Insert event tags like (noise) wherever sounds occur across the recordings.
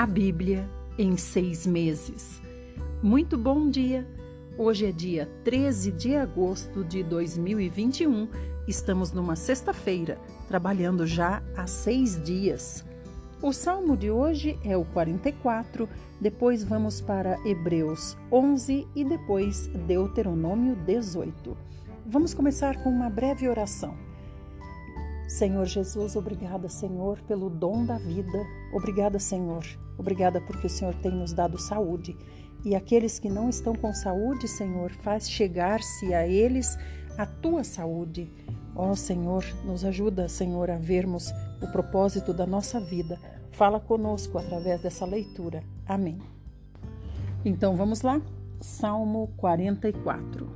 A Bíblia em seis meses. Muito bom dia! Hoje é dia 13 de agosto de 2021. Estamos numa sexta-feira, trabalhando já há seis dias. O salmo de hoje é o 44, depois vamos para Hebreus 11 e depois Deuteronômio 18. Vamos começar com uma breve oração. Senhor Jesus, obrigada, Senhor, pelo dom da vida. Obrigada, Senhor. Obrigada porque o Senhor tem nos dado saúde. E aqueles que não estão com saúde, Senhor, faz chegar-se a eles a tua saúde. Ó oh, Senhor, nos ajuda, Senhor, a vermos o propósito da nossa vida. Fala conosco através dessa leitura. Amém. Então vamos lá? Salmo 44.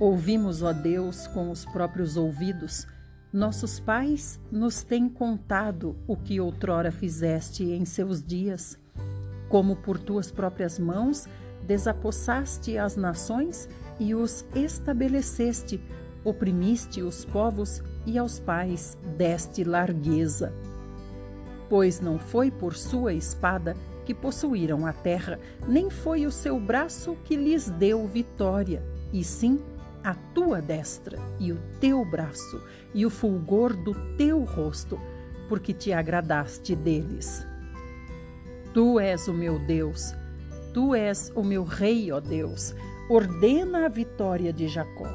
Ouvimos, ó Deus, com os próprios ouvidos nossos pais nos têm contado o que outrora fizeste em seus dias, como por tuas próprias mãos desapossaste as nações e os estabeleceste, oprimiste os povos e aos pais deste largueza. Pois não foi por sua espada que possuíram a terra, nem foi o seu braço que lhes deu vitória, e sim a tua destra e o teu braço e o fulgor do teu rosto, porque te agradaste deles. Tu és o meu Deus, tu és o meu Rei, ó Deus, ordena a vitória de Jacó.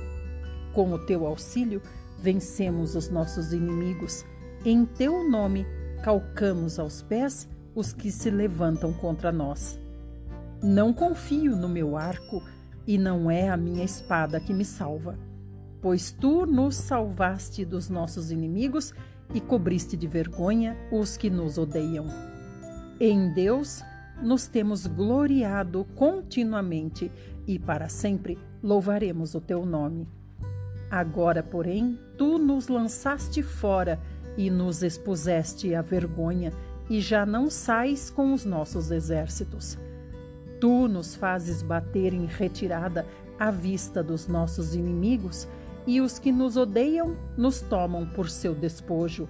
Com o teu auxílio, vencemos os nossos inimigos. Em teu nome, calcamos aos pés os que se levantam contra nós. Não confio no meu arco, e não é a minha espada que me salva. Pois tu nos salvaste dos nossos inimigos e cobriste de vergonha os que nos odeiam. Em Deus nos temos gloriado continuamente e para sempre louvaremos o teu nome. Agora, porém, tu nos lançaste fora e nos expuseste à vergonha, e já não sais com os nossos exércitos. Tu nos fazes bater em retirada à vista dos nossos inimigos, e os que nos odeiam nos tomam por seu despojo.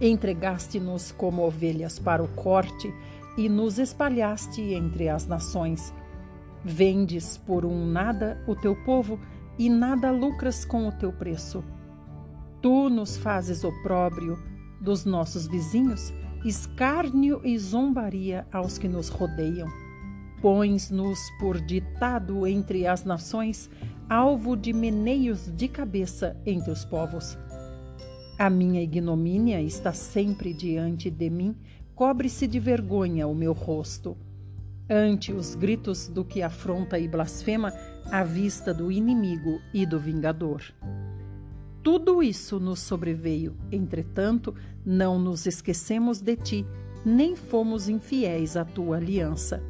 Entregaste-nos como ovelhas para o corte e nos espalhaste entre as nações. Vendes por um nada o teu povo e nada lucras com o teu preço. Tu nos fazes opróbrio dos nossos vizinhos, escárnio e zombaria aos que nos rodeiam. Pões-nos por ditado entre as nações, alvo de meneios de cabeça entre os povos. A minha ignomínia está sempre diante de mim, cobre-se de vergonha o meu rosto. Ante os gritos do que afronta e blasfema, à vista do inimigo e do vingador. Tudo isso nos sobreveio, entretanto, não nos esquecemos de ti, nem fomos infiéis à tua aliança.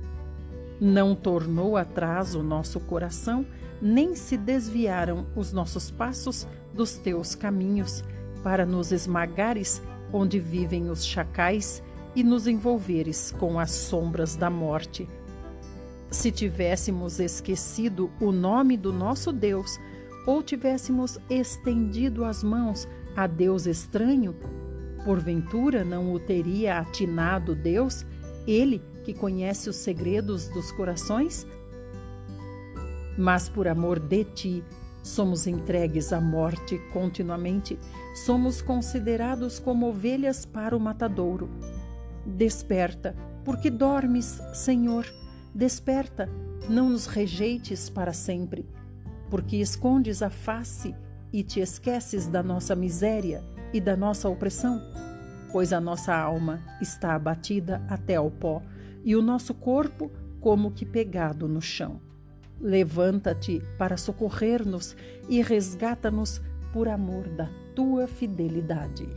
Não tornou atrás o nosso coração, nem se desviaram os nossos passos dos teus caminhos, para nos esmagares onde vivem os chacais e nos envolveres com as sombras da morte. Se tivéssemos esquecido o nome do nosso Deus, ou tivéssemos estendido as mãos a Deus estranho, porventura não o teria atinado Deus, ele que conhece os segredos dos corações? Mas por amor de ti, somos entregues à morte continuamente, somos considerados como ovelhas para o matadouro. Desperta, porque dormes, Senhor, desperta, não nos rejeites para sempre, porque escondes a face e te esqueces da nossa miséria e da nossa opressão, pois a nossa alma está abatida até ao pó e o nosso corpo como que pegado no chão. Levanta-te para socorrer-nos e resgata-nos por amor da tua fidelidade.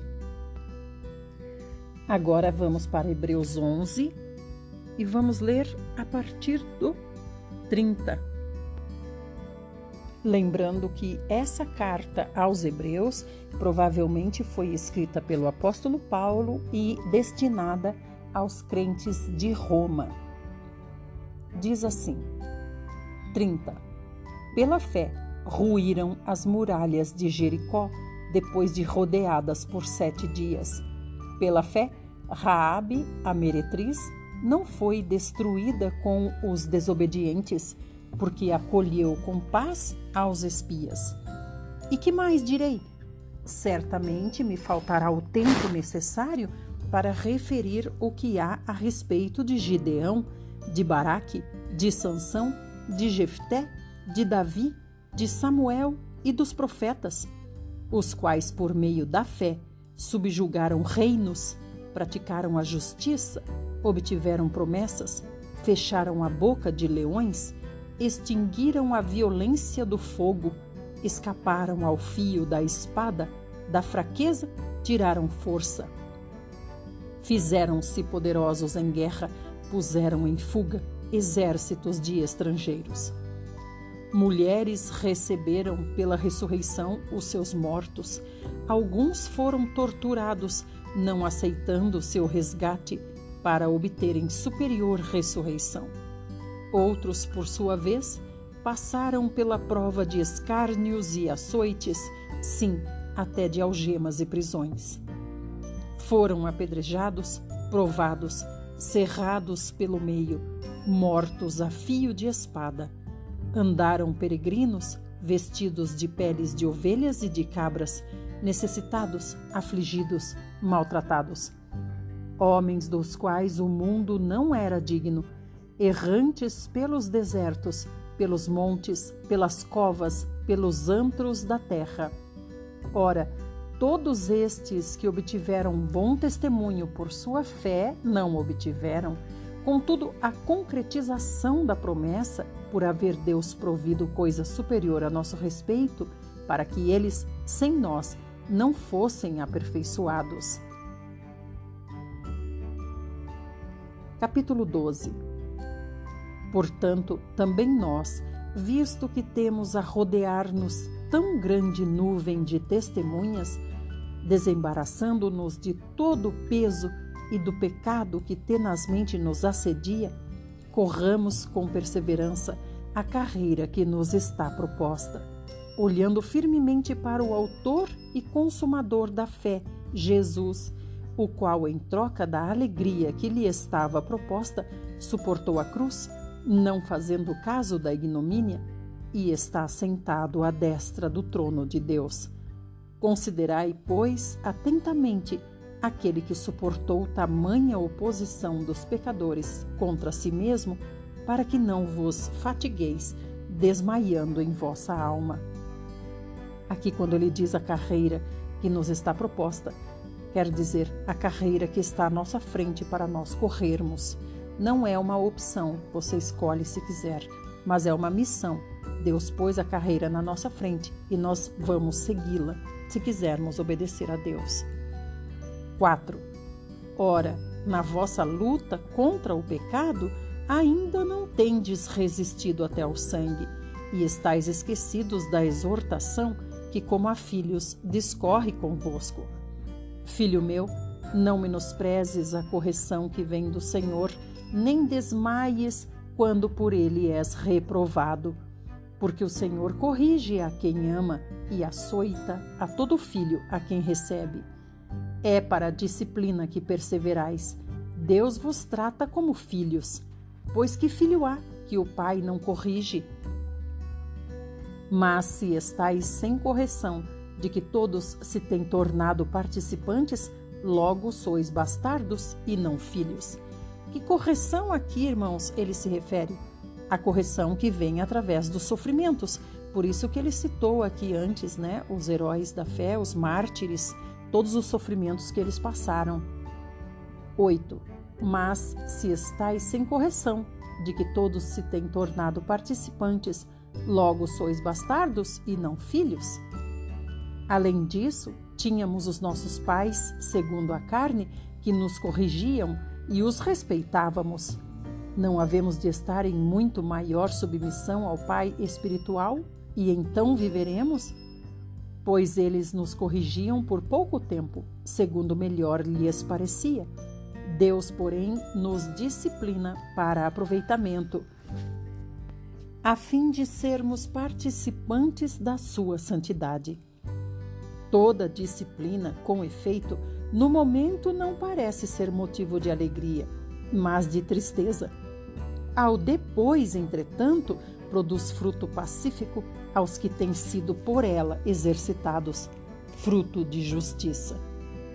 Agora vamos para Hebreus 11 e vamos ler a partir do 30. Lembrando que essa carta aos Hebreus provavelmente foi escrita pelo apóstolo Paulo e destinada aos crentes de Roma. Diz assim: 30. Pela fé, ruíram as muralhas de Jericó depois de rodeadas por sete dias. Pela fé, Raabe, a meretriz, não foi destruída com os desobedientes, porque acolheu com paz aos espias. E que mais direi? Certamente me faltará o tempo necessário para referir o que há a respeito de Gideão, de Baraque, de Sansão, de Jefté, de Davi, de Samuel e dos profetas, os quais por meio da fé subjugaram reinos, praticaram a justiça, obtiveram promessas, fecharam a boca de leões, extinguiram a violência do fogo, escaparam ao fio da espada, da fraqueza tiraram força. Fizeram-se poderosos em guerra, puseram em fuga exércitos de estrangeiros. Mulheres receberam pela ressurreição os seus mortos. Alguns foram torturados, não aceitando seu resgate para obterem superior ressurreição. Outros, por sua vez, passaram pela prova de escárnios e açoites, sim, até de algemas e prisões. Foram apedrejados, provados, cerrados pelo meio, mortos a fio de espada Andaram peregrinos, vestidos de peles de ovelhas e de cabras, necessitados, afligidos, maltratados. Homens dos quais o mundo não era digno, errantes pelos desertos, pelos montes, pelas covas, pelos antros da terra. Ora, todos estes que obtiveram bom testemunho por sua fé não obtiveram, contudo, a concretização da promessa por haver Deus provido coisa superior a nosso respeito, para que eles, sem nós, não fossem aperfeiçoados. Capítulo 12 Portanto, também nós, visto que temos a rodear-nos tão grande nuvem de testemunhas, desembaraçando-nos de todo o peso e do pecado que tenazmente nos assedia, corramos com perseverança a carreira que nos está proposta, olhando firmemente para o Autor e Consumador da fé, Jesus, o qual, em troca da alegria que lhe estava proposta, suportou a cruz, não fazendo caso da ignomínia, e está sentado à destra do trono de Deus. Considerai, pois, atentamente aquele que suportou tamanha oposição dos pecadores contra si mesmo, para que não vos fatigueis, desmaiando em vossa alma. Aqui, quando ele diz a carreira que nos está proposta, quer dizer a carreira que está à nossa frente para nós corrermos. Não é uma opção, você escolhe se quiser, mas é uma missão. Deus pôs a carreira na nossa frente e nós vamos segui-la, se quisermos obedecer a Deus. 4. Ora, na vossa luta contra o pecado, ainda não tendes resistido até ao sangue, e estáis esquecidos da exortação que, como a filhos, discorre convosco. Filho meu, não menosprezes a correção que vem do Senhor, nem desmaies quando por ele és reprovado. Porque o Senhor corrige a quem ama e açoita a todo filho a quem recebe. É para a disciplina que perseverais. Deus vos trata como filhos. Pois que filho há que o pai não corrige? Mas se estáis sem correção de que todos se têm tornado participantes, logo sois bastardos e não filhos. Que correção aqui, irmãos, ele se refere? A correção que vem através dos sofrimentos. Por isso que ele citou aqui antes, né, os heróis da fé, os mártires, todos os sofrimentos que eles passaram. 8. Mas se estáis sem correção, de que todos se têm tornado participantes, logo sois bastardos e não filhos? Além disso, tínhamos os nossos pais, segundo a carne, que nos corrigiam e os respeitávamos. Não havemos de estar em muito maior submissão ao Pai espiritual e então viveremos? pois eles nos corrigiam por pouco tempo, segundo melhor lhes parecia. Deus, porém, nos disciplina para aproveitamento, a fim de sermos participantes da sua santidade. Toda disciplina, com efeito, No momento não parece ser motivo de alegria, mas de tristeza. Ao depois, entretanto, produz fruto pacífico aos que têm sido por ela exercitados, fruto de justiça.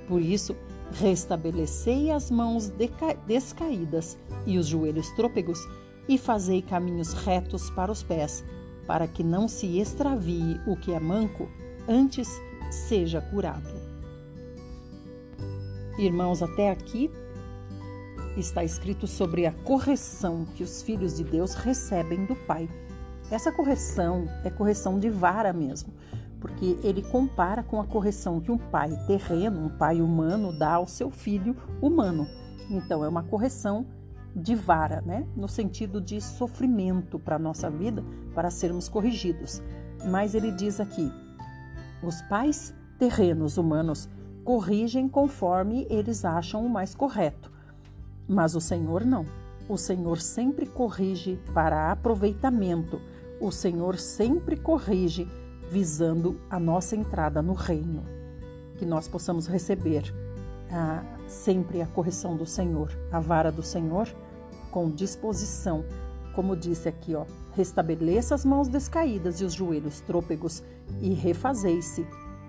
Por isso, restabelecei as mãos descaídas e os joelhos trôpegos, e fazei caminhos retos para os pés, para que não se extravie o que é manco, antes seja curado. Irmãos, até aqui está escrito sobre a correção que os filhos de Deus recebem do Pai. Essa correção é correção de vara mesmo, porque ele compara com a correção que um pai terreno, um pai humano, dá ao seu filho humano. Então, é uma correção de vara, né? No sentido de sofrimento para a nossa vida, para sermos corrigidos. Mas ele diz aqui: os pais terrenos humanos corrigem conforme eles acham o mais correto. Mas o Senhor não. O Senhor sempre corrige para aproveitamento. O Senhor sempre corrige visando a nossa entrada no reino. Que nós possamos receber ah, sempre a correção do Senhor, a vara do Senhor, com disposição. Como disse aqui, ó, restabeleça as mãos descaídas e os joelhos trôpegos e refazei-se.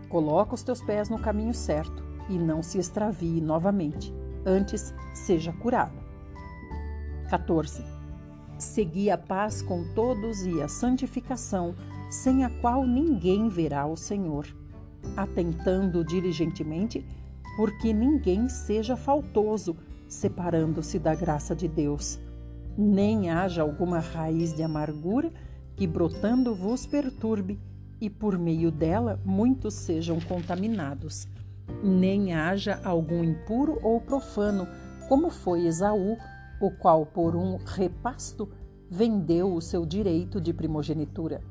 Coloca os teus pés no caminho certo e não se extravie novamente. Antes, seja curado. 14. Segui a paz com todos e a santificação, sem a qual ninguém verá o Senhor, atentando diligentemente, porque ninguém seja faltoso, separando-se da graça de Deus, nem haja alguma raiz de amargura que brotando vos perturbe, e por meio dela muitos sejam contaminados. Nem haja algum impuro ou profano, como foi Esaú, o qual por um repasto vendeu o seu direito de primogenitura.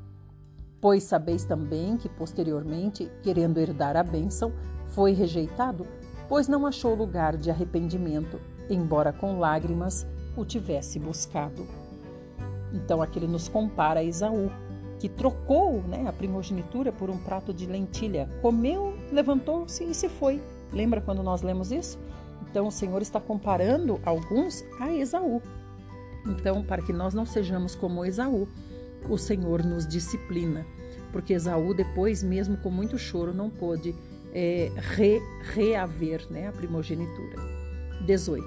Pois sabeis também que posteriormente, querendo herdar a bênção, foi rejeitado, pois não achou lugar de arrependimento, embora com lágrimas o tivesse buscado. Então aqui ele nos compara a Esaú, que trocou né, a primogenitura por um prato de lentilha, comeu, levantou-se e se foi. Lembra quando nós lemos isso? Então o Senhor está comparando alguns a Esaú. Então, para que nós não sejamos como Esaú, o Senhor nos disciplina, porque Esaú, depois, mesmo com muito choro, não pôde é, re, reaver né, a primogenitura. 18.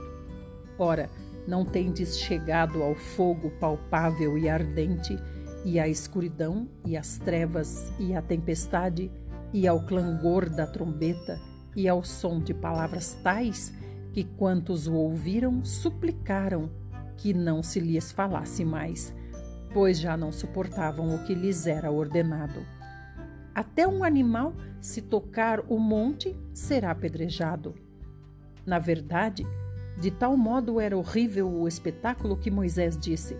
Ora, não tendes chegado ao fogo palpável e ardente, e à escuridão, e às trevas, e à tempestade, e ao clangor da trombeta, e ao som de palavras tais que quantos o ouviram suplicaram que não se lhes falasse mais, pois já não suportavam o que lhes era ordenado. Até um animal, se tocar o monte, será apedrejado. Na verdade, de tal modo era horrível o espetáculo que Moisés disse: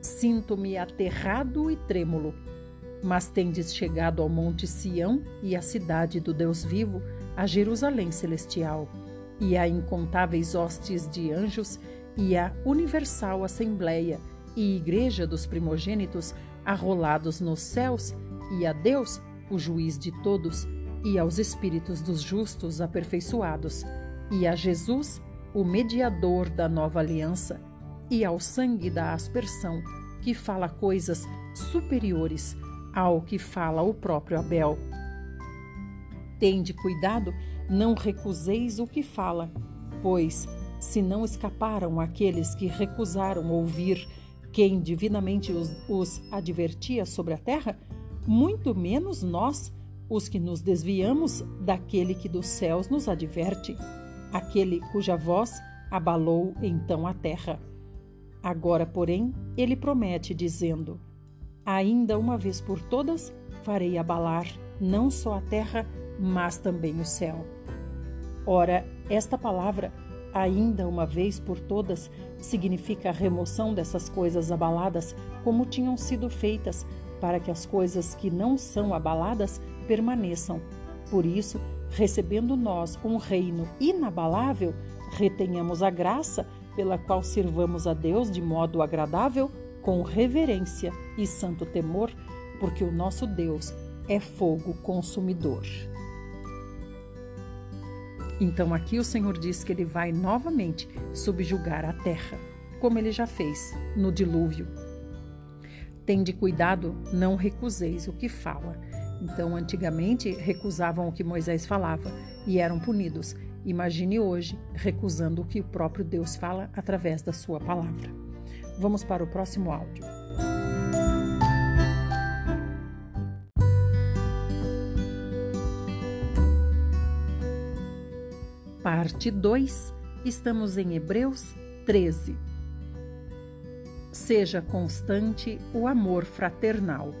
Sinto-me aterrado e trêmulo. Mas tendes chegado ao Monte Sião e à cidade do Deus vivo, a Jerusalém celestial, e a incontáveis hostes de anjos, e a universal Assembleia e Igreja dos primogênitos arrolados nos céus, e a Deus, o juiz de todos, e aos espíritos dos justos aperfeiçoados, e a Jesus, o mediador da nova aliança, e ao sangue da aspersão, que fala coisas superiores ao que fala o próprio Abel. Tende cuidado, não recuseis o que fala, pois se não escaparam aqueles que recusaram ouvir quem divinamente os, os advertia sobre a terra, muito menos nós, os que nos desviamos daquele que dos céus nos adverte, aquele cuja voz abalou então a terra. Agora, porém, ele promete, dizendo: Ainda uma vez por todas farei abalar não só a terra, mas também o céu. Ora, esta palavra ainda uma vez por todas, significa a remoção dessas coisas abaladas como tinham sido feitas, para que as coisas que não são abaladas permaneçam. Por isso, recebendo nós um reino inabalável, retenhamos a graça pela qual sirvamos a Deus de modo agradável, com reverência e santo temor, porque o nosso Deus é fogo consumidor. Então aqui o Senhor diz que ele vai novamente subjugar a terra, como ele já fez no dilúvio. Tende cuidado, não recuseis o que fala. Então, antigamente, recusavam o que Moisés falava e eram punidos. Imagine hoje recusando o que o próprio Deus fala através da sua palavra. Vamos para o próximo áudio. Parte 2, estamos em Hebreus 13. Seja constante o amor fraternal.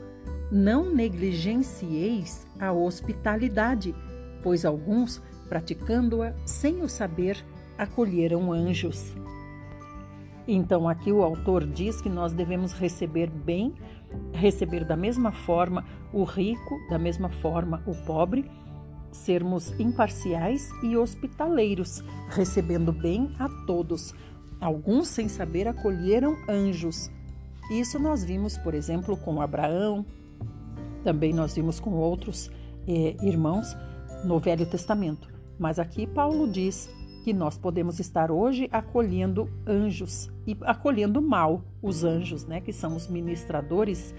Não negligencieis a hospitalidade, pois alguns, praticando-a sem o saber, acolheram anjos. Então, aqui o autor diz que nós devemos receber bem, receber da mesma forma o rico, da mesma forma o pobre, sermos imparciais e hospitaleiros, recebendo bem a todos. Alguns, sem saber, acolheram anjos. Isso nós vimos, por exemplo, com Abraão, também nós vimos com outros eh, irmãos no Velho Testamento. Mas aqui Paulo diz que nós podemos estar hoje acolhendo anjos e acolhendo mal os anjos, né, que são os ministradores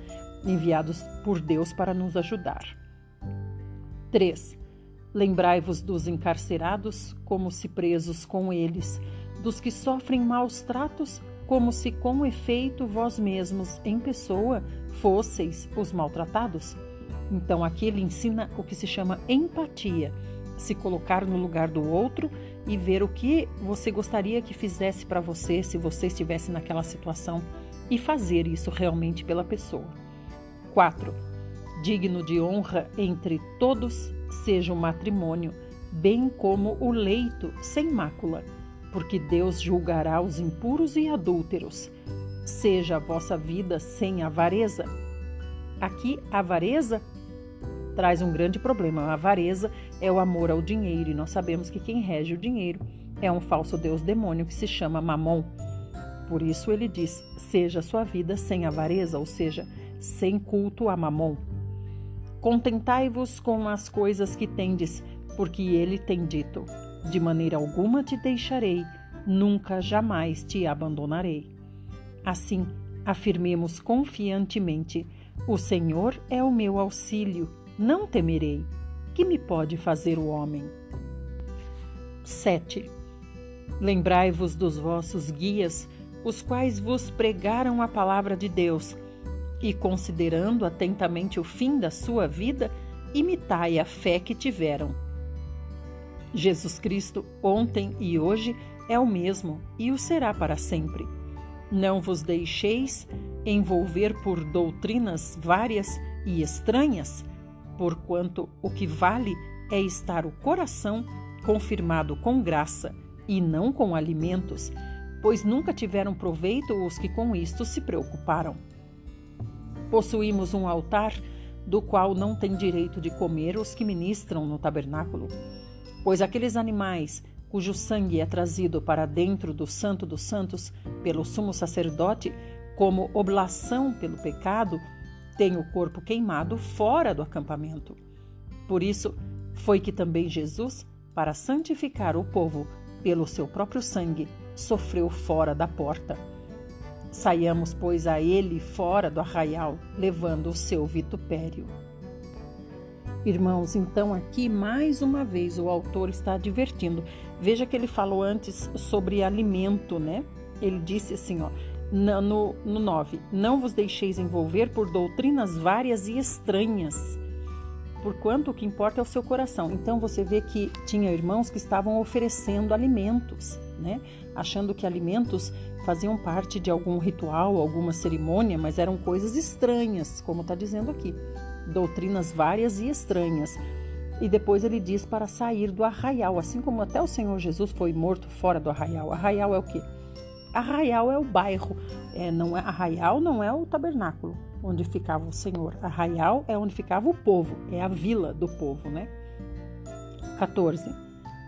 enviados por Deus para nos ajudar. 3. Lembrai-vos dos encarcerados, como se presos com eles, dos que sofrem maus tratos, como se com efeito vós mesmos, em pessoa, fosseis os maltratados. Então aqui ele ensina o que se chama empatia, se colocar no lugar do outro e ver o que você gostaria que fizesse para você se você estivesse naquela situação e fazer isso realmente pela pessoa. 4. Digno de honra entre todos seja o matrimônio, bem como o leito sem mácula, porque Deus julgará os impuros e adúlteros. Seja a vossa vida sem avareza. Aqui, avareza traz um grande problema. A avareza é o amor ao dinheiro, e nós sabemos que quem rege o dinheiro é um falso deus demônio que se chama Mamon. Por isso ele diz: seja sua vida sem avareza, ou seja, sem culto a Mamon. Contentai-vos com as coisas que tendes, porque ele tem dito: De maneira alguma te deixarei, nunca jamais te abandonarei. Assim, afirmemos confiantemente: O Senhor é o meu auxílio, não temerei. Que me pode fazer o homem? 7. Lembrai-vos dos vossos guias, os quais vos pregaram a palavra de Deus e, considerando atentamente o fim da sua vida, imitai a fé que tiveram. Jesus Cristo, ontem e hoje, é o mesmo e o será para sempre. Não vos deixeis envolver por doutrinas várias e estranhas, porquanto o que vale é estar o coração confirmado com graça e não com alimentos, pois nunca tiveram proveito os que com isto se preocuparam. Possuímos um altar do qual não têm direito de comer os que ministram no tabernáculo, pois aqueles animais cujo sangue é trazido para dentro do Santo dos Santos pelo sumo sacerdote como oblação pelo pecado, têm o corpo queimado fora do acampamento. Por isso, foi que também Jesus, para santificar o povo pelo seu próprio sangue, sofreu fora da porta. Saiamos, pois, a ele fora do arraial, levando o seu vitupério. Irmãos, então aqui mais uma vez o autor está advertindo. Veja que ele falou antes sobre alimento, né? Ele disse assim, ó, no, no 9: Não vos deixeis envolver por doutrinas várias e estranhas, porquanto o que importa é o seu coração. Então você vê que tinha irmãos que estavam oferecendo alimentos, né? Achando que alimentos faziam parte de algum ritual, alguma cerimônia, mas eram coisas estranhas, como está dizendo aqui. Doutrinas várias e estranhas. E depois ele diz para sair do arraial, assim como até o Senhor Jesus foi morto fora do arraial. Arraial é o quê? Arraial é o bairro, é, não é arraial não é o tabernáculo onde ficava o Senhor. Arraial é onde ficava o povo, é a vila do povo, né? 14.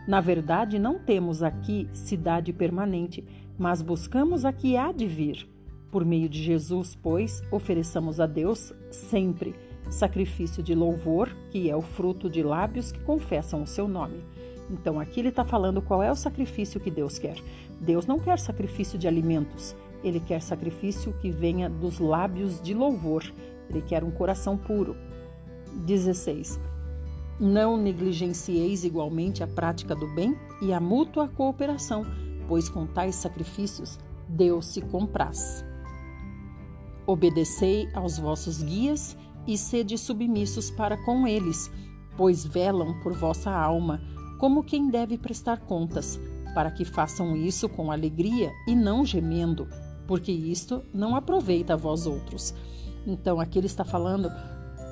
Na verdade, não temos aqui cidade permanente, mas buscamos a que há de vir. Por meio de Jesus, pois, ofereçamos a Deus sempre sacrifício de louvor, que é o fruto de lábios que confessam o seu nome. Então aqui ele está falando qual é o sacrifício que Deus quer. Deus não quer sacrifício de alimentos, ele quer sacrifício que venha dos lábios de louvor, ele quer um coração puro. 16. Não negligencieis igualmente a prática do bem e a mútua cooperação, pois com tais sacrifícios Deus se compraz. Obedecei aos vossos guias e sede submissos para com eles, pois velam por vossa alma, como quem deve prestar contas, para que façam isso com alegria e não gemendo, porque isto não aproveita a vós outros. Então, aqui ele está falando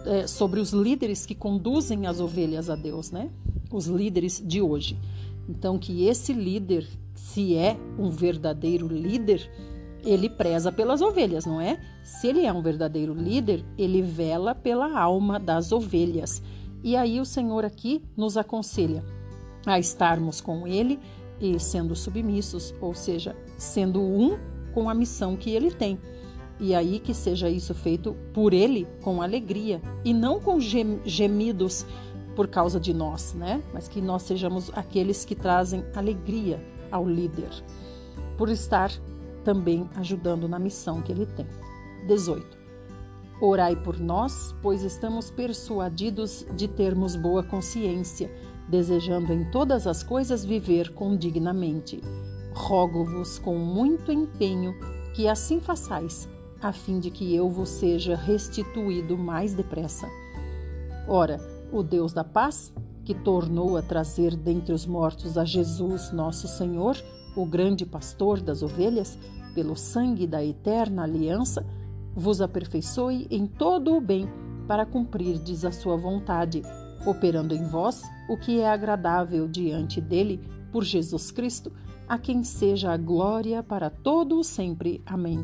é, sobre os líderes que conduzem as ovelhas a Deus, né? Os líderes de hoje. Então, que esse líder, se é um verdadeiro líder, ele preza pelas ovelhas, não é? Se ele é um verdadeiro líder, ele vela pela alma das ovelhas. E aí o Senhor aqui nos aconselha a estarmos com ele e sendo submissos, ou seja, sendo um com a missão que ele tem. E aí que seja isso feito por ele com alegria e não com gemidos por causa de nós, né? Mas que nós sejamos aqueles que trazem alegria ao líder, por estar também ajudando na missão que ele tem. 18. Orai por nós, pois estamos persuadidos de termos boa consciência, desejando em todas as coisas viver condignamente. Rogo-vos com muito empenho que assim façais, a fim de que eu vos seja restituído mais depressa. Ora, o Deus da paz, que tornou a trazer dentre os mortos a Jesus, nosso Senhor, o grande pastor das ovelhas, pelo sangue da eterna aliança, vos aperfeiçoe em todo o bem para cumprirdes a sua vontade, operando em vós o que é agradável diante dele por Jesus Cristo, a quem seja a glória para todo o sempre. Amém.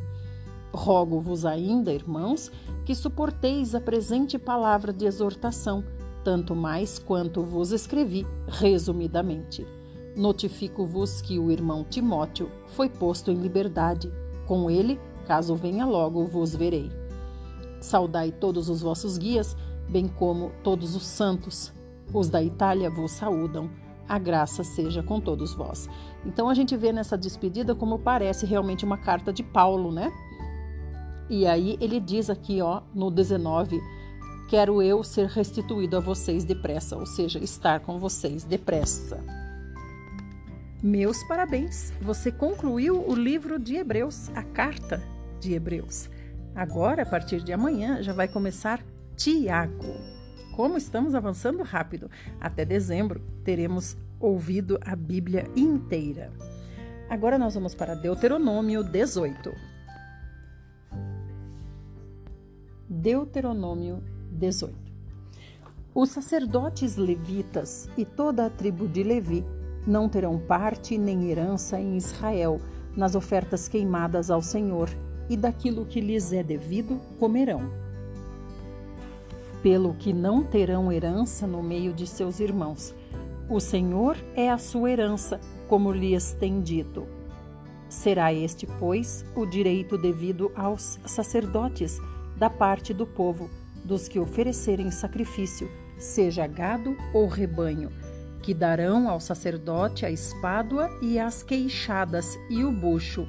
Rogo-vos ainda, irmãos, que suporteis a presente palavra de exortação, tanto mais quanto vos escrevi resumidamente. Notifico-vos que o irmão Timóteo foi posto em liberdade. Com ele, caso venha logo, vos verei. Saudai todos os vossos guias, bem como todos os santos. Os da Itália vos saúdam. A graça seja com todos vós. Então a gente vê nessa despedida como parece realmente uma carta de Paulo, né? E aí ele diz aqui, ó, no 19, quero eu ser restituído a vocês depressa, ou seja, estar com vocês depressa. Meus parabéns! Você concluiu o livro de Hebreus, a carta de Hebreus. Agora, a partir de amanhã, já vai começar Tiago. Como estamos avançando rápido! Até dezembro teremos ouvido a Bíblia inteira. Agora nós vamos para Deuteronômio 18. Deuteronômio 18. Os sacerdotes levitas e toda a tribo de Levi não terão parte nem herança em Israel nas ofertas queimadas ao Senhor, e daquilo que lhes é devido comerão. Pelo que não terão herança no meio de seus irmãos. O Senhor é a sua herança, como lhes tem dito. Será este, pois, o direito devido aos sacerdotes da parte do povo, dos que oferecerem sacrifício, seja gado ou rebanho que darão ao sacerdote a espádua e as queixadas e o bucho.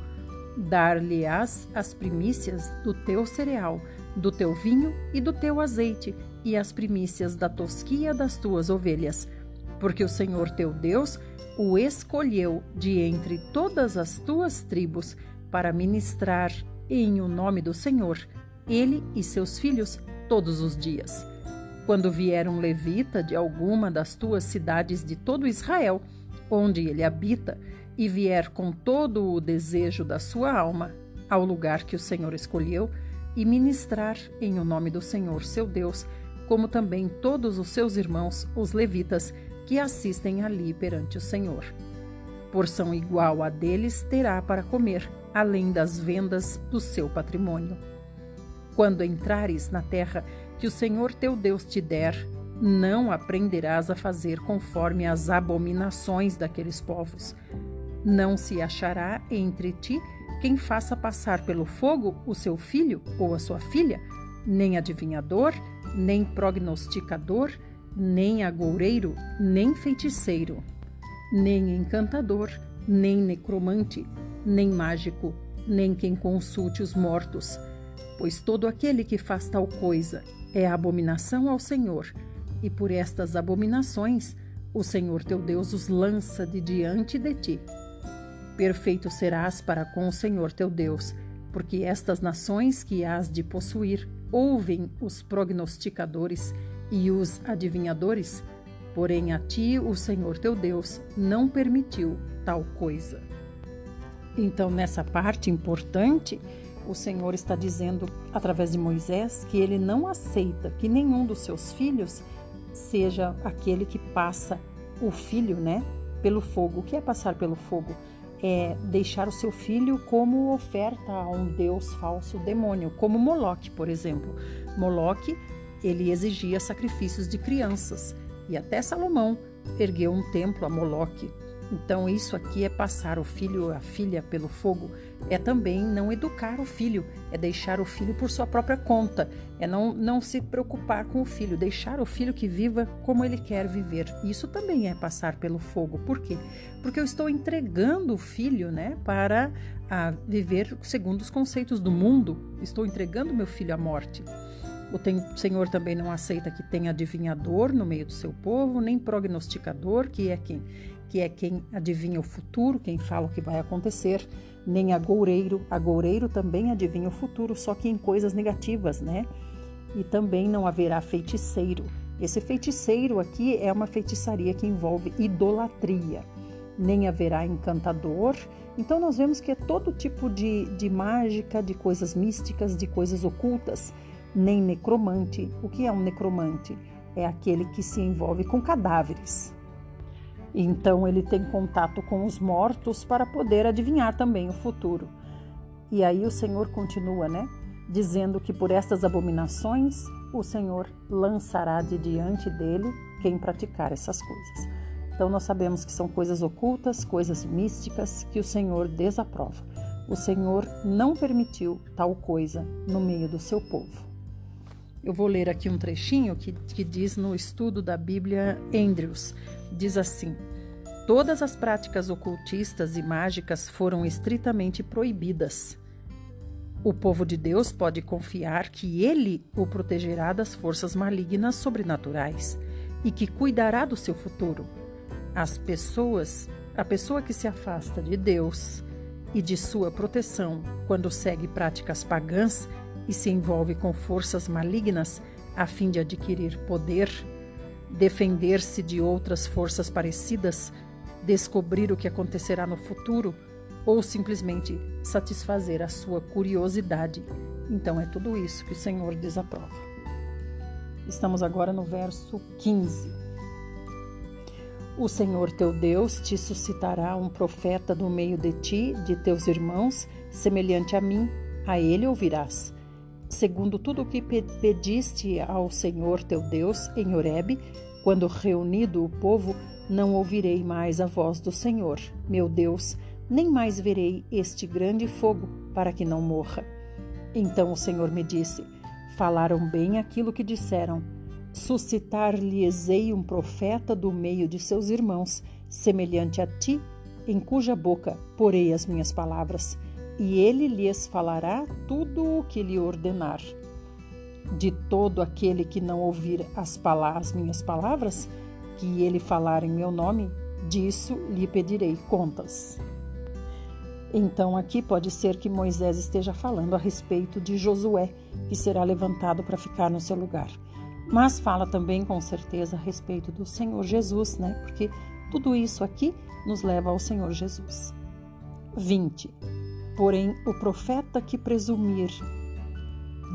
Dar-lhe-ás as primícias do teu cereal, do teu vinho e do teu azeite, e as primícias da tosquia das tuas ovelhas. Porque o Senhor teu Deus o escolheu de entre todas as tuas tribos para ministrar em o nome do Senhor, ele e seus filhos, todos os dias. Quando vier um levita de alguma das tuas cidades de todo Israel, onde ele habita, e vier com todo o desejo da sua alma ao lugar que o Senhor escolheu, e ministrar em o nome do Senhor seu Deus, como também todos os seus irmãos, os levitas, que assistem ali perante o Senhor. Porção igual a deles terá para comer, além das vendas do seu patrimônio. Quando entrares na terra que o Senhor teu Deus te der, não aprenderás a fazer conforme as abominações daqueles povos. Não se achará entre ti quem faça passar pelo fogo o seu filho ou a sua filha, nem adivinhador, nem prognosticador, nem agoureiro, nem feiticeiro, nem encantador, nem necromante, nem mágico, nem quem consulte os mortos, pois todo aquele que faz tal coisa é abominação ao Senhor, e por estas abominações o Senhor teu Deus os lança de diante de ti. Perfeito serás para com o Senhor teu Deus, porque estas nações que hás de possuir ouvem os prognosticadores e os adivinhadores, porém a ti o Senhor teu Deus não permitiu tal coisa. Então, nessa parte importante, o Senhor está dizendo através de Moisés que ele não aceita que nenhum dos seus filhos seja aquele que passa o filho, né, pelo fogo. O que é passar pelo fogo? É deixar o seu filho como oferta a um deus falso demônio, como Moloque, por exemplo. Moloque, ele exigia sacrifícios de crianças e até Salomão ergueu um templo a Moloque. Então, isso aqui é passar o filho, a filha pelo fogo, é também não educar o filho, é deixar o filho por sua própria conta, é não, não se preocupar com o filho, deixar o filho que viva como ele quer viver. Isso também é passar pelo fogo. Por quê? Porque eu estou entregando o filho né, para a, viver segundo os conceitos do mundo, estou entregando meu filho à morte. O Senhor também não aceita que tenha adivinhador no meio do seu povo, nem prognosticador, que é quem que é quem adivinha o futuro, quem fala o que vai acontecer, nem agoureiro. Agoureiro também adivinha o futuro, só que em coisas negativas, né? E também não haverá feiticeiro. Esse feiticeiro aqui é uma feitiçaria que envolve idolatria. Nem haverá encantador. Então, nós vemos que é todo tipo de, de mágica, de coisas místicas, de coisas ocultas. Nem necromante. O que é um necromante? É aquele que se envolve com cadáveres, então ele tem contato com os mortos para poder adivinhar também o futuro. E aí o Senhor continua, né? Dizendo que por estas abominações o Senhor lançará de diante dele quem praticar essas coisas. Então nós sabemos que são coisas ocultas, coisas místicas que o Senhor desaprova. O Senhor não permitiu tal coisa no meio do seu povo. Eu vou ler aqui um trechinho que, que diz no estudo da Bíblia Andrews. Diz assim: Todas as práticas ocultistas e mágicas foram estritamente proibidas. O povo de Deus pode confiar que ele o protegerá das forças malignas sobrenaturais e que cuidará do seu futuro. As pessoas, a pessoa que se afasta de Deus e de sua proteção quando segue práticas pagãs e se envolve com forças malignas a fim de adquirir poder, defender-se de outras forças parecidas, descobrir o que acontecerá no futuro ou simplesmente satisfazer a sua curiosidade. Então é tudo isso que o Senhor desaprova. Estamos agora no verso 15. O Senhor teu Deus te suscitará um profeta do meio de ti, de teus irmãos, semelhante a mim, a ele ouvirás segundo tudo o que pediste ao Senhor teu Deus em Horebe, quando reunido o povo, não ouvirei mais a voz do Senhor, meu Deus, nem mais verei este grande fogo, para que não morra. Então o Senhor me disse: Falaram bem aquilo que disseram. Suscitar-lhes-ei um profeta do meio de seus irmãos, semelhante a ti, em cuja boca porei as minhas palavras e ele lhes falará tudo o que lhe ordenar. De todo aquele que não ouvir as, as minhas palavras, que ele falar em meu nome, disso lhe pedirei contas. Então, aqui pode ser que Moisés esteja falando a respeito de Josué, que será levantado para ficar no seu lugar. Mas fala também, com certeza, a respeito do Senhor Jesus, né? Porque tudo isso aqui nos leva ao Senhor Jesus. 20. Porém, o profeta que presumir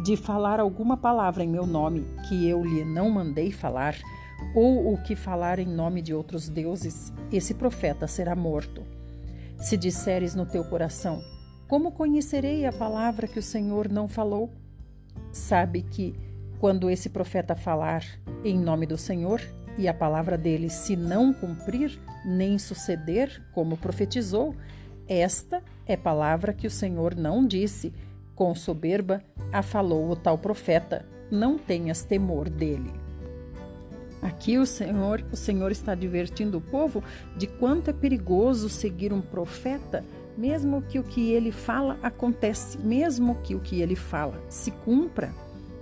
de falar alguma palavra em meu nome que eu lhe não mandei falar, ou o que falar em nome de outros deuses, esse profeta será morto. Se disseres no teu coração: Como conhecerei a palavra que o Senhor não falou? Sabe que, quando esse profeta falar em nome do Senhor, e a palavra dele se não cumprir, nem suceder como profetizou, esta é palavra que o Senhor não disse, com soberba a falou o tal profeta, não tenhas temor dele. Aqui o Senhor, o Senhor está advertindo o povo de quanto é perigoso seguir um profeta, mesmo que o que ele fala acontece, mesmo que o que ele fala se cumpra,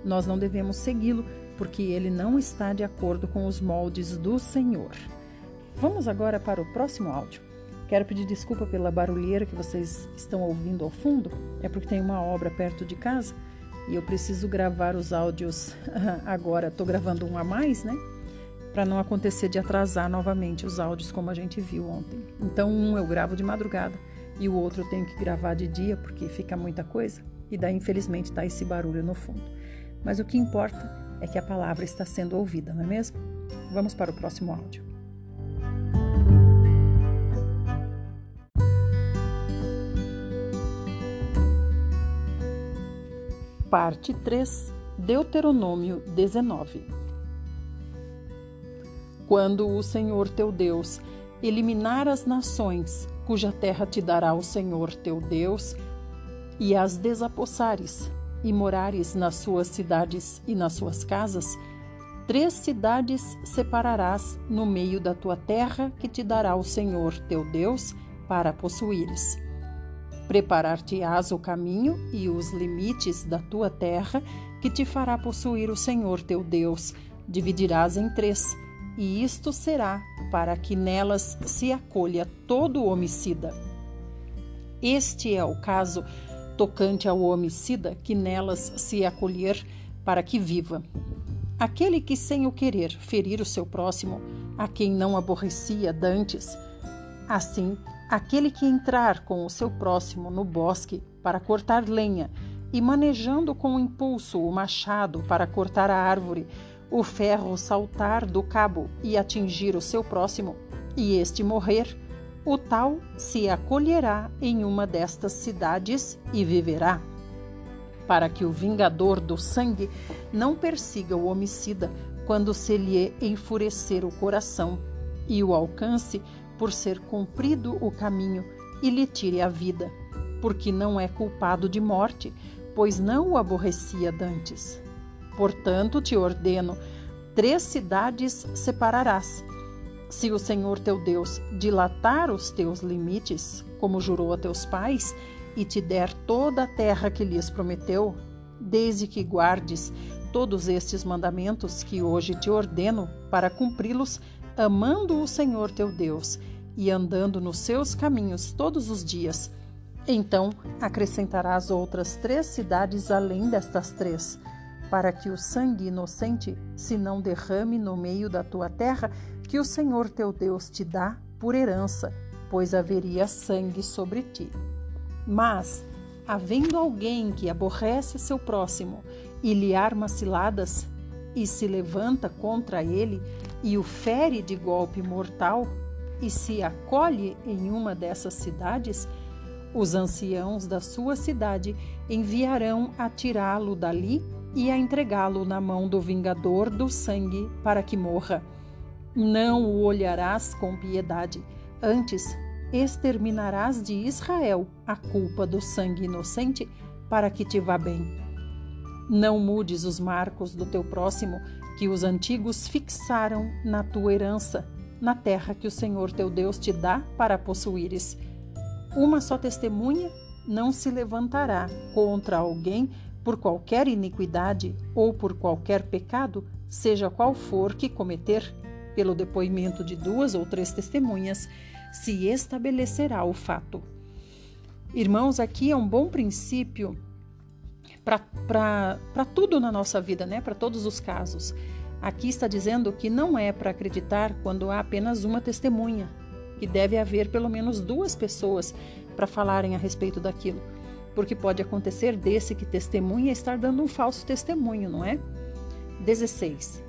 nós não devemos segui-lo, porque ele não está de acordo com os moldes do Senhor. Vamos agora para o próximo áudio. Quero pedir desculpa pela barulheira que vocês estão ouvindo ao fundo, é porque tem uma obra perto de casa e eu preciso gravar os áudios (laughs) agora. Estou gravando um a mais, né? Para não acontecer de atrasar novamente os áudios como a gente viu ontem. Então, um eu gravo de madrugada e o outro eu tenho que gravar de dia porque fica muita coisa e daí, infelizmente, está esse barulho no fundo. Mas o que importa é que a palavra está sendo ouvida, não é mesmo? Vamos para o próximo áudio. Parte 3, Deuteronômio 19. Quando o Senhor teu Deus eliminar as nações, cuja terra te dará o Senhor teu Deus, e as desapossares, e morares nas suas cidades e nas suas casas, três cidades separarás no meio da tua terra que te dará o Senhor teu Deus para possuíres Preparar-te-ás o caminho e os limites da tua terra, que te fará possuir o Senhor teu Deus. Dividirás em três, e isto será para que nelas se acolha todo homicida. Este é o caso tocante ao homicida que nelas se acolher para que viva. Aquele que, sem o querer, ferir o seu próximo, a quem não aborrecia dantes, assim Aquele que entrar com o seu próximo no bosque para cortar lenha e manejando com impulso o machado para cortar a árvore, o ferro saltar do cabo e atingir o seu próximo, e este morrer, o tal se acolherá em uma destas cidades e viverá. Para que o vingador do sangue não persiga o homicida quando se lhe enfurecer o coração e o alcance por ser cumprido o caminho e lhe tire a vida, porque não é culpado de morte, pois não o aborrecia dantes. Portanto, te ordeno: três cidades separarás. Se o Senhor teu Deus dilatar os teus limites, como jurou a teus pais, e te der toda a terra que lhes prometeu, desde que guardes todos estes mandamentos que hoje te ordeno para cumpri-los amando o Senhor teu Deus e andando nos seus caminhos todos os dias. Então acrescentarás outras três cidades além destas três, para que o sangue inocente se não derrame no meio da tua terra, que o Senhor teu Deus te dá por herança, pois haveria sangue sobre ti. Mas, havendo alguém que aborrece seu próximo e lhe arma ciladas, e se levanta contra ele e o fere de golpe mortal, e se acolhe em uma dessas cidades, os anciãos da sua cidade enviarão a tirá-lo dali e a entregá-lo na mão do vingador do sangue para que morra. Não o olharás com piedade, antes exterminarás de Israel a culpa do sangue inocente para que te vá bem. Não mudes os marcos do teu próximo que os antigos fixaram na tua herança, na terra que o Senhor teu Deus te dá para possuíres. Uma só testemunha não se levantará contra alguém por qualquer iniquidade ou por qualquer pecado, seja qual for que cometer, pelo depoimento de duas ou três testemunhas, se estabelecerá o fato. Irmãos, aqui é um bom princípio para tudo na nossa vida, né? para todos os casos. Aqui está dizendo que não é para acreditar quando há apenas uma testemunha, que deve haver pelo menos duas pessoas para falarem a respeito daquilo, porque pode acontecer desse que testemunha estar dando um falso testemunho, não é? 16.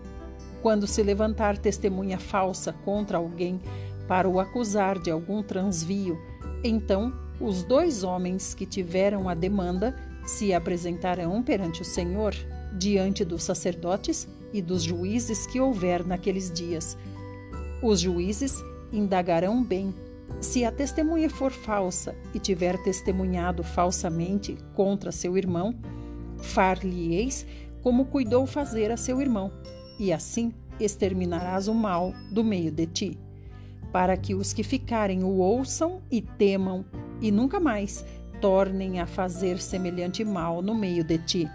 Quando se levantar testemunha falsa contra alguém para o acusar de algum transvio, então os dois homens que tiveram a demanda se apresentarão perante o Senhor, diante dos sacerdotes e dos juízes que houver naqueles dias. Os juízes indagarão bem. Se a testemunha for falsa e tiver testemunhado falsamente contra seu irmão, far-lhe-eis como cuidou fazer a seu irmão, e assim exterminarás o mal do meio de ti, para que os que ficarem o ouçam e temam, e nunca mais tornem a fazer semelhante mal no meio de ti.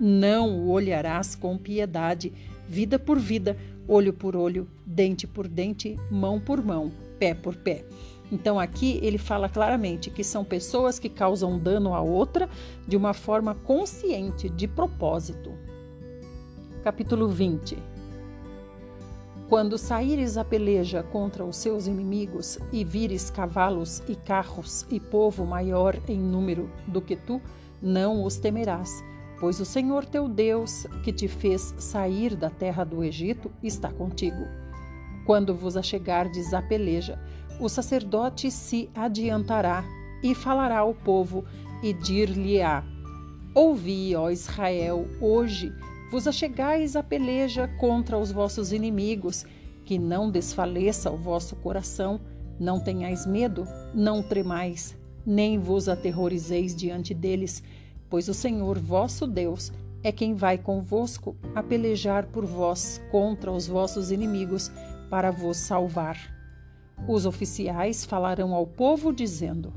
Não o olharás com piedade, vida por vida, olho por olho, dente por dente, mão por mão, pé por pé. Então aqui ele fala claramente que são pessoas que causam dano a outra de uma forma consciente, de propósito. Capítulo 20 Quando saíres a peleja contra os seus inimigos e vires cavalos e carros e povo maior em número do que tu, não os temerás, pois o Senhor teu Deus, que te fez sair da terra do Egito, está contigo. Quando vos achegardes à peleja, o sacerdote se adiantará e falará ao povo e dir-lhe-á: Ouvi, ó Israel, hoje vos achegais à peleja contra os vossos inimigos, que não desfaleça o vosso coração, não tenhais medo, não tremais, nem vos aterrorizeis diante deles, pois o Senhor vosso Deus é quem vai convosco a pelejar por vós contra os vossos inimigos para vos salvar. Os oficiais falarão ao povo, dizendo: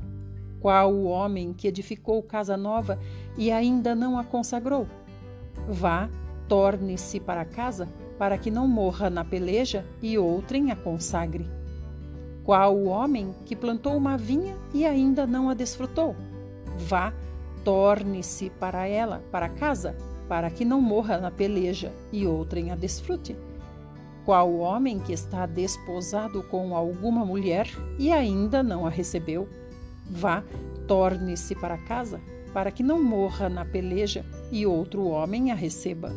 Qual o homem que edificou casa nova e ainda não a consagrou? Vá, torne-se para casa, para que não morra na peleja e outrem a consagre. Qual o homem que plantou uma vinha e ainda não a desfrutou? Vá, torne-se para ela, para casa, para que não morra na peleja e outrem a desfrute qual o homem que está desposado com alguma mulher e ainda não a recebeu. Vá, torne-se para casa, para que não morra na peleja e outro homem a receba.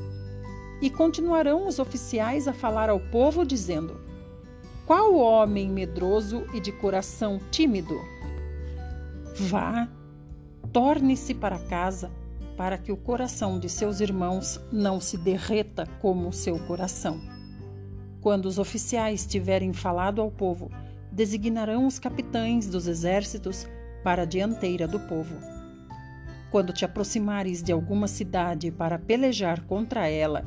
E continuarão os oficiais a falar ao povo, dizendo: Qual homem medroso e de coração tímido? Vá, torne-se para casa, para que o coração de seus irmãos não se derreta como o seu coração. Quando os oficiais tiverem falado ao povo, designarão os capitães dos exércitos para a dianteira do povo. Quando te aproximares de alguma cidade para pelejar contra ela,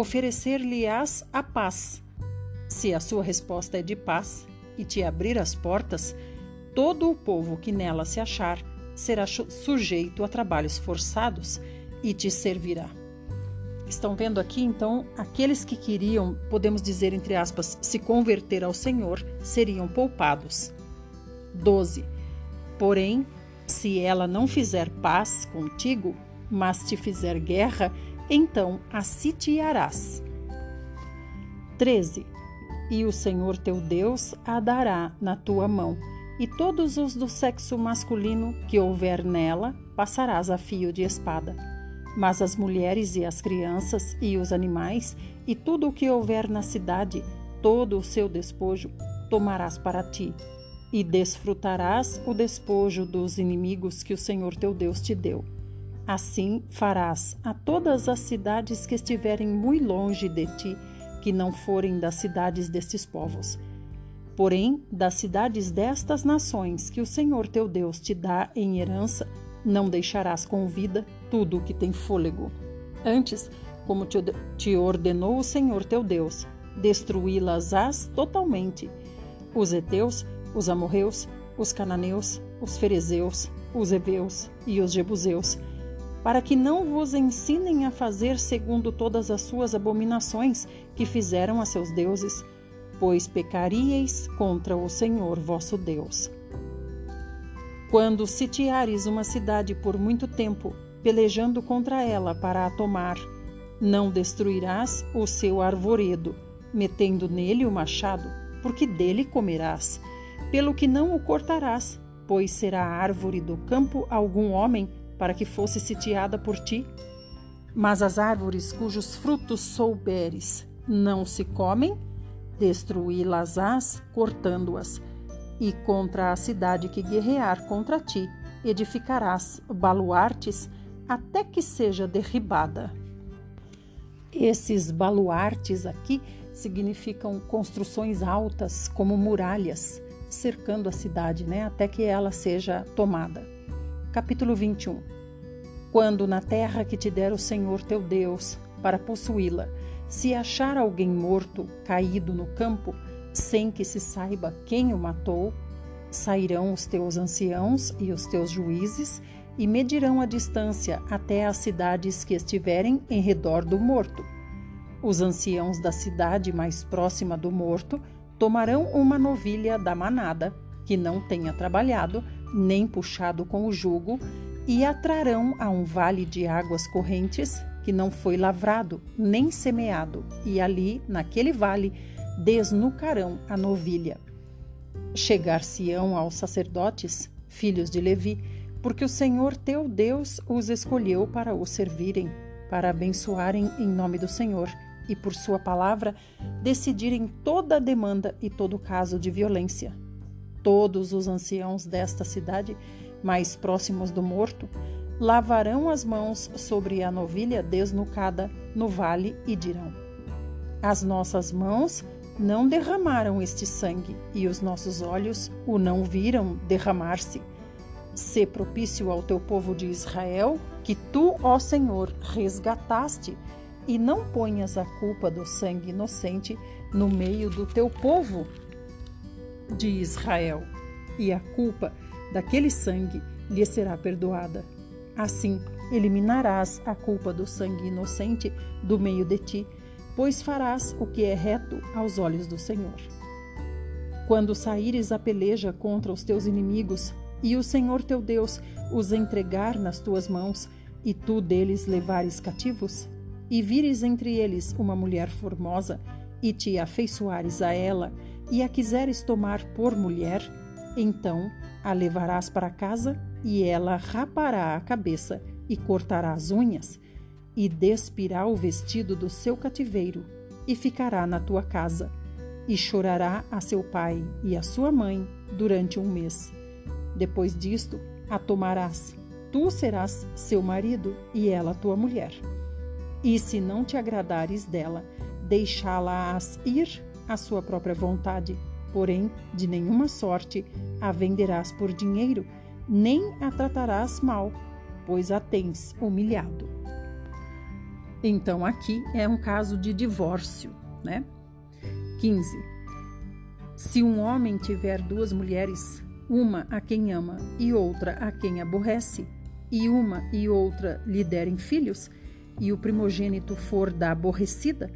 oferecer-lhe-ás a paz. Se a sua resposta é de paz e te abrir as portas, todo o povo que nela se achar será sujeito a trabalhos forçados e te servirá. Estão vendo aqui, então, aqueles que queriam, podemos dizer entre aspas, se converter ao Senhor, seriam poupados. 12. Porém, se ela não fizer paz contigo, mas te fizer guerra, então a sitiarás. 13. E o Senhor teu Deus a dará na tua mão, e todos os do sexo masculino que houver nela passarás a fio de espada mas as mulheres e as crianças e os animais e tudo o que houver na cidade, todo o seu despojo, tomarás para ti, e desfrutarás o despojo dos inimigos que o Senhor teu Deus te deu. Assim farás a todas as cidades que estiverem muito longe de ti, que não forem das cidades destes povos. Porém, das cidades destas nações que o Senhor teu Deus te dá em herança, não deixarás com vida tudo o que tem fôlego. Antes, como te ordenou o Senhor teu Deus, destruí-las-ás totalmente. Os heteus, os amorreus, os cananeus, os ferezeus, os heveus e os jebuseus, para que não vos ensinem a fazer segundo todas as suas abominações que fizeram a seus deuses, pois pecaríeis contra o Senhor vosso Deus. Quando sitiares uma cidade por muito tempo, pelejando contra ela para a tomar, não destruirás o seu arvoredo, metendo nele o machado, porque dele comerás. Pelo que não o cortarás, pois será árvore do campo algum homem para que fosse sitiada por ti. Mas as árvores cujos frutos souberes não se comem, destruí-las-ás cortando-as e contra a cidade que guerrear contra ti, edificarás baluartes até que seja derribada. Esses baluartes aqui significam construções altas, como muralhas, cercando a cidade, né, até que ela seja tomada. Capítulo 21. Quando na terra que te der o Senhor teu Deus, para possuí-la. Se achar alguém morto, caído no campo, sem que se saiba quem o matou, sairão os teus anciãos e os teus juízes e medirão a distância até as cidades que estiverem em redor do morto. Os anciãos da cidade mais próxima do morto tomarão uma novilha da manada, que não tenha trabalhado, nem puxado com o jugo, e a trarão a um vale de águas correntes, que não foi lavrado, nem semeado, e ali, naquele vale, desnucarão a novilha. Chegar-se-ão aos sacerdotes, filhos de Levi, porque o Senhor teu Deus os escolheu para o servirem, para abençoarem em nome do Senhor e por sua palavra decidirem toda demanda e todo caso de violência. Todos os anciãos desta cidade, mais próximos do morto, lavarão as mãos sobre a novilha desnucada no vale e dirão: As nossas mãos não derramaram este sangue, e os nossos olhos o não viram derramar-se. Sê propício ao teu povo de Israel, que tu, ó Senhor, resgataste, e não ponhas a culpa do sangue inocente no meio do teu povo de Israel, e a culpa daquele sangue lhe será perdoada. Assim, eliminarás a culpa do sangue inocente do meio de ti pois farás o que é reto aos olhos do Senhor. Quando saíres a peleja contra os teus inimigos, e o Senhor teu Deus os entregar nas tuas mãos, e tu deles levares cativos, e vires entre eles uma mulher formosa, e te afeiçoares a ela, e a quiseres tomar por mulher, então a levarás para casa, e ela rapará a cabeça e cortará as unhas, e despirá o vestido do seu cativeiro, e ficará na tua casa, e chorará a seu pai e a sua mãe durante um mês. Depois disto, a tomarás. Tu serás seu marido e ela tua mulher. E se não te agradares dela, deixá-la-ás ir à sua própria vontade, porém, de nenhuma sorte a venderás por dinheiro, nem a tratarás mal, pois a tens humilhado. Então aqui é um caso de divórcio, né? 15. Se um homem tiver duas mulheres, uma a quem ama e outra a quem aborrece, e uma e outra lhe derem filhos, e o primogênito for da aborrecida,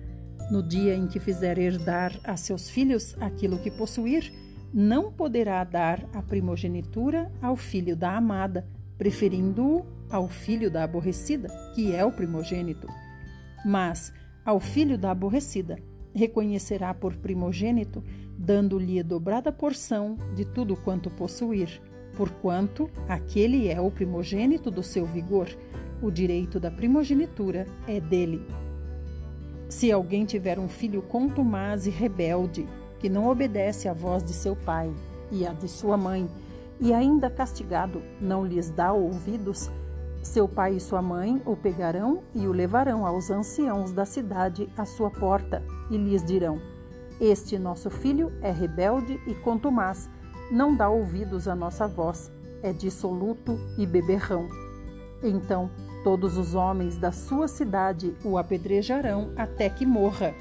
no dia em que fizer herdar a seus filhos aquilo que possuir, não poderá dar a primogenitura ao filho da amada, preferindo-o ao filho da aborrecida, que é o primogênito. Mas ao filho da aborrecida reconhecerá por primogênito, dando-lhe dobrada porção de tudo quanto possuir, porquanto aquele é o primogênito do seu vigor, o direito da primogenitura é dele. Se alguém tiver um filho contumaz e rebelde, que não obedece à voz de seu pai e à de sua mãe, e ainda castigado não lhes dá ouvidos, seu pai e sua mãe o pegarão e o levarão aos anciãos da cidade à sua porta, e lhes dirão: Este nosso filho é rebelde e contumaz, não dá ouvidos à nossa voz, é dissoluto e beberrão. Então todos os homens da sua cidade o apedrejarão até que morra.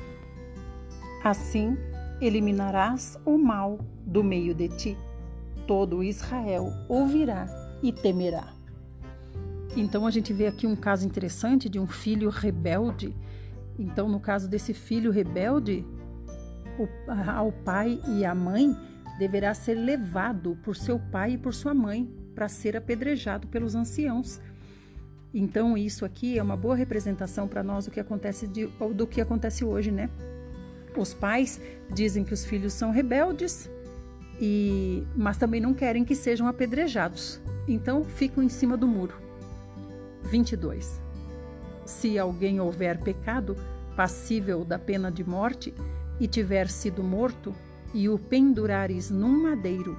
Assim eliminarás o mal do meio de ti. Todo Israel ouvirá e temerá. Então a gente vê aqui um caso interessante de um filho rebelde. Então, no caso desse filho rebelde, o, ao pai e à mãe deverá ser levado por seu pai e por sua mãe para ser apedrejado pelos anciãos. Então, isso aqui é uma boa representação para nós do que acontece de, do que acontece hoje, né? Os pais dizem que os filhos são rebeldes, e mas também não querem que sejam apedrejados. Então, ficam em cima do muro. 22. Se alguém houver pecado, passível da pena de morte, e tiver sido morto, e o pendurares num madeiro,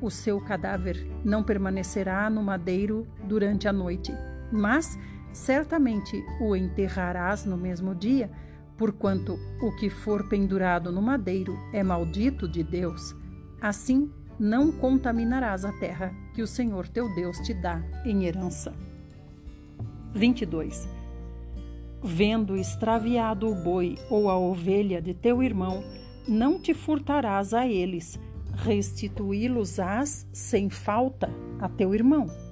o seu cadáver não permanecerá no madeiro durante a noite, mas certamente o enterrarás no mesmo dia, porquanto o que for pendurado no madeiro é maldito de Deus. Assim, não contaminarás a terra que o Senhor teu Deus te dá em herança. 22. Vendo extraviado o boi ou a ovelha de teu irmão, não te furtarás a eles, restituí-los-ás sem falta a teu irmão.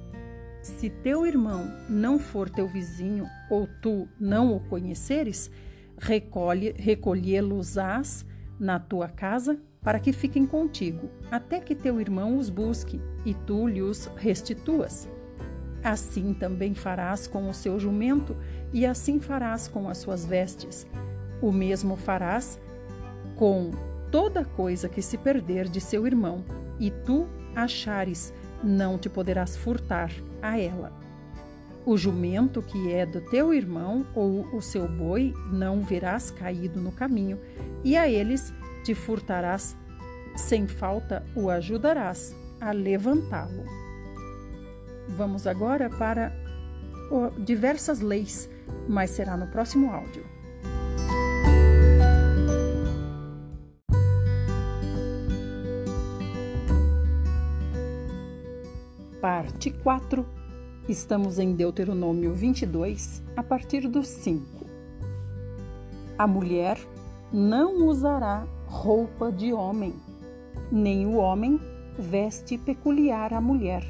Se teu irmão não for teu vizinho ou tu não o conheceres, recolhê-los-ás na tua casa para que fiquem contigo, até que teu irmão os busque e tu lhes restituas. Assim também farás com o seu jumento, e assim farás com as suas vestes. O mesmo farás com toda coisa que se perder de seu irmão, e tu achares, não te poderás furtar a ela. O jumento que é do teu irmão ou o seu boi não verás caído no caminho, e a eles te furtarás, sem falta o ajudarás a levantá-lo. Vamos agora para diversas leis, mas será no próximo áudio. Parte 4. Estamos em Deuteronômio 22, a partir do 5. A mulher não usará roupa de homem, nem o homem veste peculiar à mulher,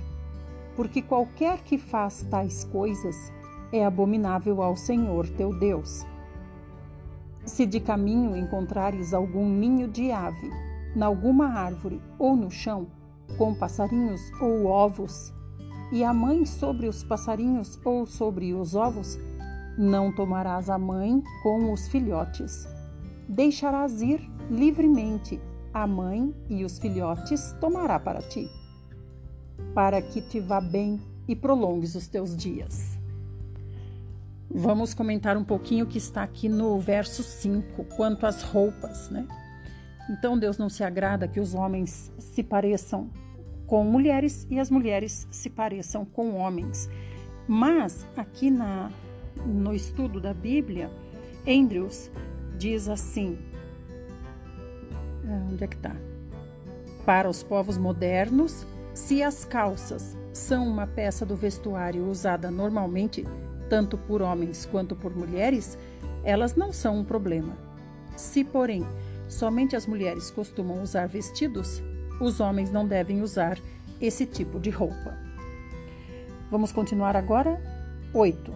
porque qualquer que faz tais coisas é abominável ao Senhor teu Deus. Se de caminho encontrares algum ninho de ave, na alguma árvore ou no chão, com passarinhos ou ovos, e a mãe sobre os passarinhos ou sobre os ovos, não tomarás a mãe com os filhotes. Deixarás ir livremente a mãe e os filhotes tomará para ti, para que te vá bem e prolongues os teus dias. Vamos comentar um pouquinho o que está aqui no verso 5, quanto às roupas, né? Então Deus não se agrada que os homens se pareçam com mulheres e as mulheres se pareçam com homens. Mas aqui na, no estudo da Bíblia, Andrews diz assim: ah, onde é que está? Para os povos modernos, se as calças são uma peça do vestuário usada normalmente tanto por homens quanto por mulheres, elas não são um problema. Se, porém, somente as mulheres costumam usar vestidos, os homens não devem usar esse tipo de roupa. Vamos continuar agora? 8.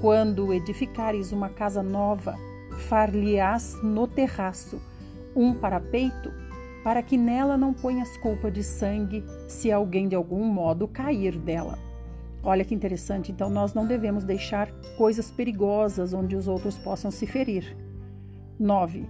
Quando edificares uma casa nova, far-lhe-ás no terraço um parapeito, para que nela não ponhas culpa de sangue se alguém de algum modo cair dela. Olha que interessante, então nós não devemos deixar coisas perigosas onde os outros possam se ferir. 9.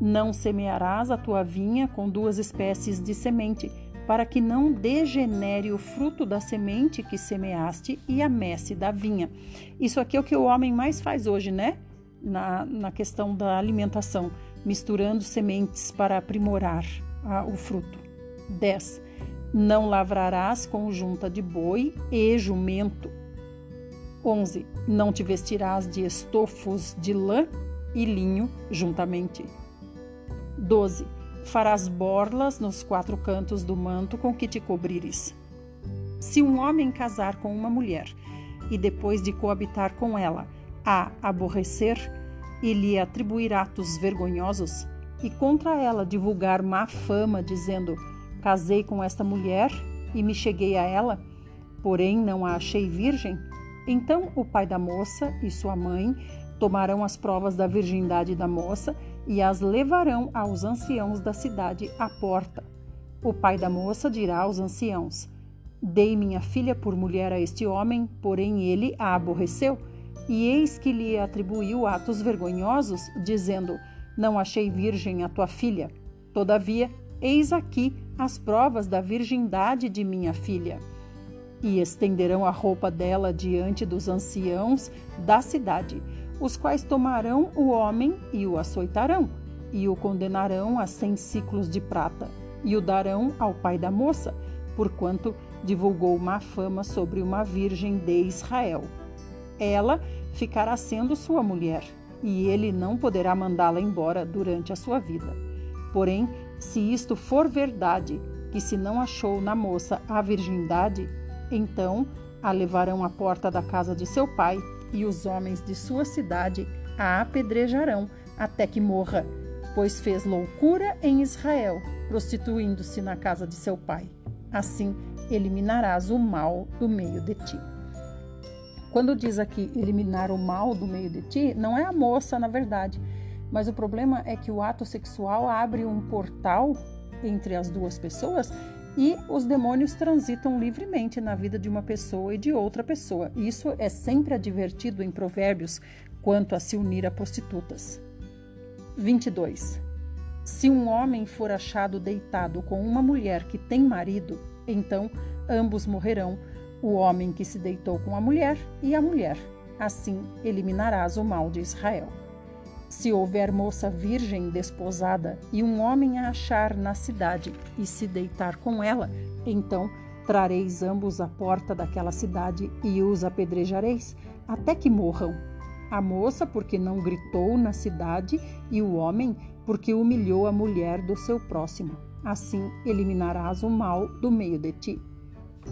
Não semearás a tua vinha com duas espécies de semente, para que não degenere o fruto da semente que semeaste e a messe da vinha. Isso aqui é o que o homem mais faz hoje, né? Na, na questão da alimentação misturando sementes para aprimorar ah, o fruto. 10. Não lavrarás com junta de boi e jumento. 11. Não te vestirás de estofos de lã e linho juntamente. 12. Farás borlas nos quatro cantos do manto com que te cobrires. Se um homem casar com uma mulher e depois de coabitar com ela a aborrecer, e lhe atribuir atos vergonhosos, e contra ela divulgar má fama, dizendo: Casei com esta mulher e me cheguei a ela, porém não a achei virgem, então o pai da moça e sua mãe tomarão as provas da virgindade da moça e as levarão aos anciãos da cidade à porta. O pai da moça dirá aos anciãos: Dei minha filha por mulher a este homem, porém ele a aborreceu e eis que lhe atribuiu atos vergonhosos, dizendo: Não achei virgem a tua filha. Todavia, eis aqui as provas da virgindade de minha filha. E estenderão a roupa dela diante dos anciãos da cidade, os quais tomarão o homem e o açoitarão, e o condenarão a cem ciclos de prata, e o darão ao pai da moça, porquanto divulgou má fama sobre uma virgem de Israel. Ela ficará sendo sua mulher, e ele não poderá mandá-la embora durante a sua vida. Porém, se isto for verdade, que se não achou na moça a virgindade, então a levarão à porta da casa de seu pai e os homens de sua cidade a apedrejarão até que morra, pois fez loucura em Israel, prostituindo-se na casa de seu pai. Assim eliminarás o mal do meio de ti. Quando diz aqui eliminar o mal do meio de ti, não é a moça, na verdade, mas o problema é que o ato sexual abre um portal entre as duas pessoas e os demônios transitam livremente na vida de uma pessoa e de outra pessoa. Isso é sempre advertido em Provérbios quanto a se unir a prostitutas. 22. Se um homem for achado deitado com uma mulher que tem marido, então ambos morrerão, o homem que se deitou com a mulher e a mulher. Assim eliminarás o mal de Israel. Se houver moça virgem desposada e um homem a achar na cidade e se deitar com ela, então trareis ambos à porta daquela cidade e os apedrejareis até que morram. A moça, porque não gritou na cidade, e o homem, porque humilhou a mulher do seu próximo. Assim eliminarás o mal do meio de ti.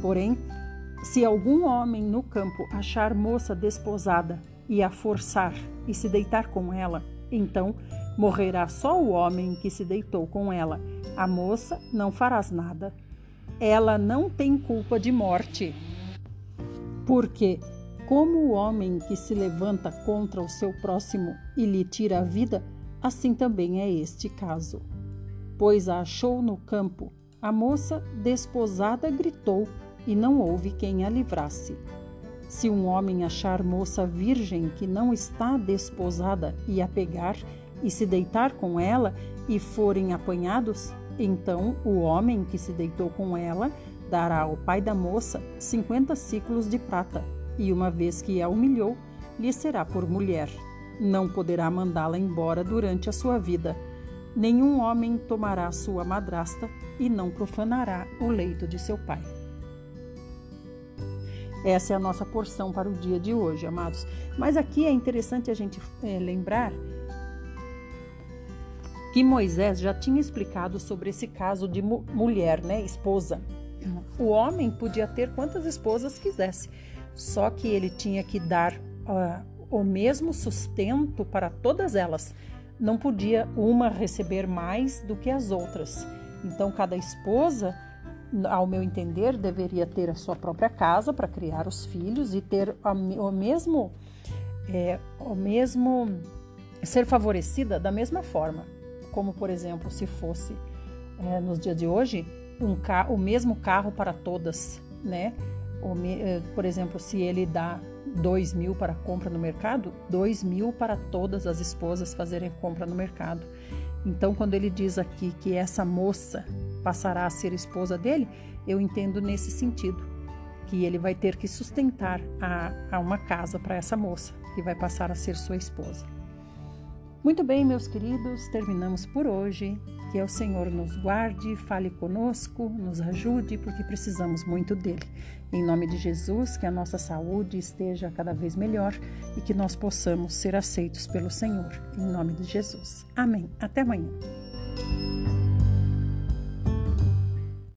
Porém, se algum homem no campo achar moça desposada e a forçar e se deitar com ela, então morrerá só o homem que se deitou com ela. A moça não farás nada. Ela não tem culpa de morte. Porque, como o homem que se levanta contra o seu próximo e lhe tira a vida, assim também é este caso. Pois a achou no campo, a moça desposada gritou e não houve quem a livrasse. Se um homem achar moça virgem que não está desposada e a pegar e se deitar com ela e forem apanhados, então o homem que se deitou com ela dará ao pai da moça cinquenta ciclos de prata, e uma vez que a humilhou, lhe será por mulher. Não poderá mandá-la embora durante a sua vida. Nenhum homem tomará sua madrasta e não profanará o leito de seu pai. Essa é a nossa porção para o dia de hoje, amados. Mas aqui é interessante a gente é, lembrar que Moisés já tinha explicado sobre esse caso de mu mulher, né, esposa. O homem podia ter quantas esposas quisesse, só que ele tinha que dar uh, o mesmo sustento para todas elas. Não podia uma receber mais do que as outras. Então, cada esposa ao meu entender, deveria ter a sua própria casa para criar os filhos e ter o mesmo, é, o mesmo ser favorecida da mesma forma, como por exemplo, se fosse é, nos dias de hoje um o mesmo carro para todas, né? Me, é, por exemplo, se ele dá dois mil para compra no mercado, dois mil para todas as esposas fazerem compra no mercado. Então, quando ele diz aqui que essa moça passará a ser esposa dele, eu entendo nesse sentido, que ele vai ter que sustentar a, a uma casa para essa moça, que vai passar a ser sua esposa. Muito bem, meus queridos, terminamos por hoje. Que o Senhor nos guarde, fale conosco, nos ajude, porque precisamos muito dele. Em nome de Jesus, que a nossa saúde esteja cada vez melhor e que nós possamos ser aceitos pelo Senhor. Em nome de Jesus. Amém. Até amanhã.